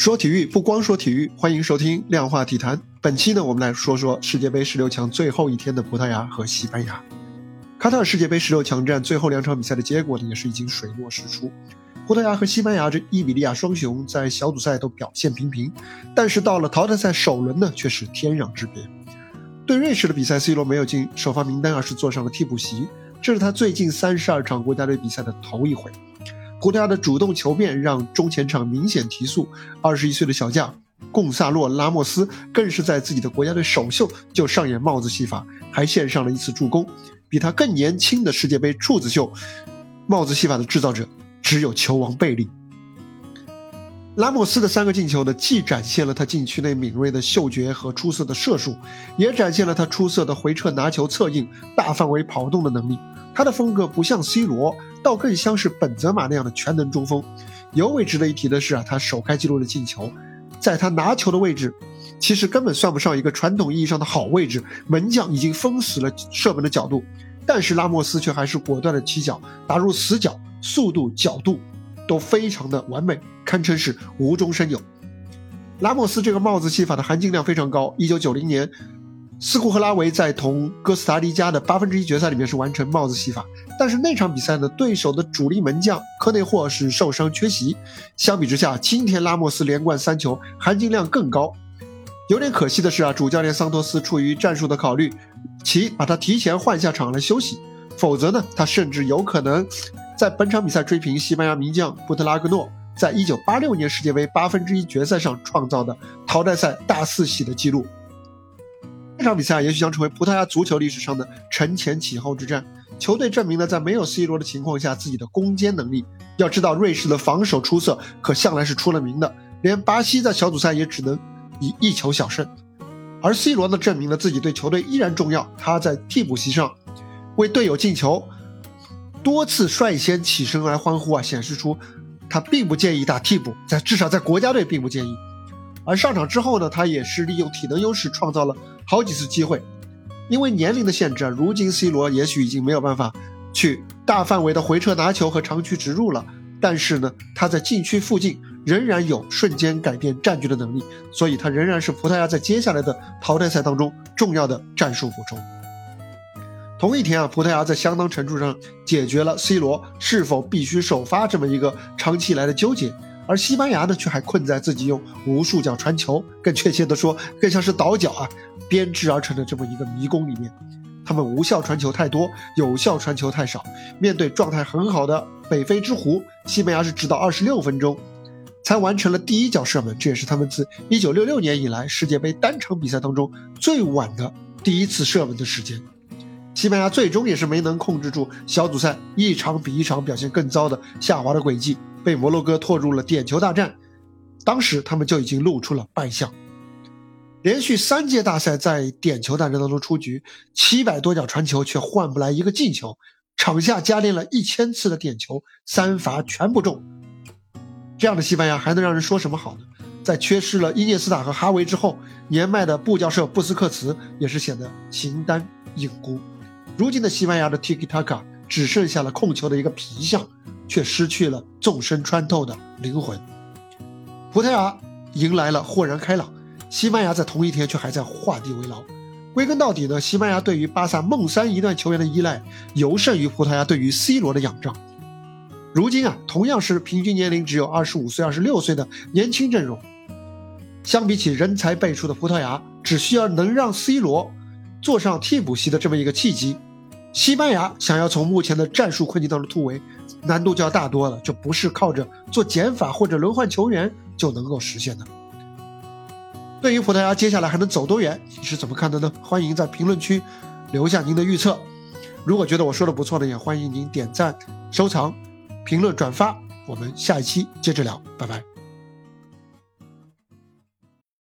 说体育不光说体育，欢迎收听量化体坛。本期呢，我们来说说世界杯十六强最后一天的葡萄牙和西班牙。卡塔尔世界杯十六强战最后两场比赛的结果呢，也是已经水落石出。葡萄牙和西班牙这伊比利亚双雄在小组赛都表现平平，但是到了淘汰赛首轮呢，却是天壤之别。对瑞士的比赛，C 罗没有进首发名单，而是坐上了替补席。这是他最近三十二场国家队比赛的头一回。葡萄牙的主动求变让中前场明显提速。二十一岁的小将贡萨洛·拉莫斯更是在自己的国家队首秀就上演帽子戏法，还献上了一次助攻。比他更年轻的世界杯处子秀，帽子戏法的制造者只有球王贝利。拉莫斯的三个进球呢，既展现了他禁区内敏锐的嗅觉和出色的射术，也展现了他出色的回撤拿球、策应、大范围跑动的能力。他的风格不像 C 罗，倒更像是本泽马那样的全能中锋。尤为值得一提的是啊，他首开纪录的进球，在他拿球的位置，其实根本算不上一个传统意义上的好位置，门将已经封死了射门的角度，但是拉莫斯却还是果断的起脚打入死角，速度、角度都非常的完美，堪称是无中生有。拉莫斯这个帽子戏法的含金量非常高。一九九零年。斯库赫拉维在同哥斯达黎加的八分之一决赛里面是完成帽子戏法，但是那场比赛呢，对手的主力门将科内霍是受伤缺席。相比之下，今天拉莫斯连贯三球，含金量更高。有点可惜的是啊，主教练桑托斯出于战术的考虑，其把他提前换下场来休息，否则呢，他甚至有可能在本场比赛追平西班牙名将布特拉格诺在一九八六年世界杯八分之一决赛上创造的淘汰赛大四喜的记录。这场比赛也许将成为葡萄牙足球历史上的承前启后之战。球队证明了在没有 C 罗的情况下自己的攻坚能力。要知道，瑞士的防守出色，可向来是出了名的。连巴西在小组赛也只能以一球小胜。而 C 罗呢，证明了自己对球队依然重要。他在替补席上为队友进球，多次率先起身来欢呼啊，显示出他并不介意打替补，在至少在国家队并不介意。而上场之后呢，他也是利用体能优势创造了。好几次机会，因为年龄的限制啊，如今 C 罗也许已经没有办法去大范围的回撤拿球和长驱直入了。但是呢，他在禁区附近仍然有瞬间改变战局的能力，所以他仍然是葡萄牙在接下来的淘汰赛当中重要的战术补充。同一天啊，葡萄牙在相当程度上解决了 C 罗是否必须首发这么一个长期以来的纠结。而西班牙呢，却还困在自己用无数脚传球，更确切的说，更像是倒脚啊，编织而成的这么一个迷宫里面。他们无效传球太多，有效传球太少。面对状态很好的北非之狐，西班牙是直到二十六分钟才完成了第一脚射门，这也是他们自一九六六年以来世界杯单场比赛当中最晚的第一次射门的时间。西班牙最终也是没能控制住小组赛一场比一场表现更糟的下滑的轨迹。被摩洛哥拖入了点球大战，当时他们就已经露出了败相。连续三届大赛在点球大战当中出局，七百多脚传球却换不来一个进球，场下加练了一千次的点球，三罚全不中。这样的西班牙还能让人说什么好呢？在缺失了伊涅斯塔和哈维之后，年迈的布教授布斯克茨也是显得形单影孤。如今的西班牙的 Tiki Taka 只剩下了控球的一个皮相。却失去了纵深穿透的灵魂。葡萄牙迎来了豁然开朗，西班牙在同一天却还在画地为牢。归根到底呢，西班牙对于巴萨梦三一段球员的依赖，尤甚于葡萄牙对于 C 罗的仰仗。如今啊，同样是平均年龄只有二十五岁、二十六岁的年轻阵容，相比起人才辈出的葡萄牙，只需要能让 C 罗坐上替补席的这么一个契机。西班牙想要从目前的战术困境当中突围，难度就要大多了。就不是靠着做减法或者轮换球员就能够实现的。对于葡萄牙接下来还能走多远，你是怎么看的呢？欢迎在评论区留下您的预测。如果觉得我说的不错呢，也欢迎您点赞、收藏、评论、转发。我们下一期接着聊，拜拜。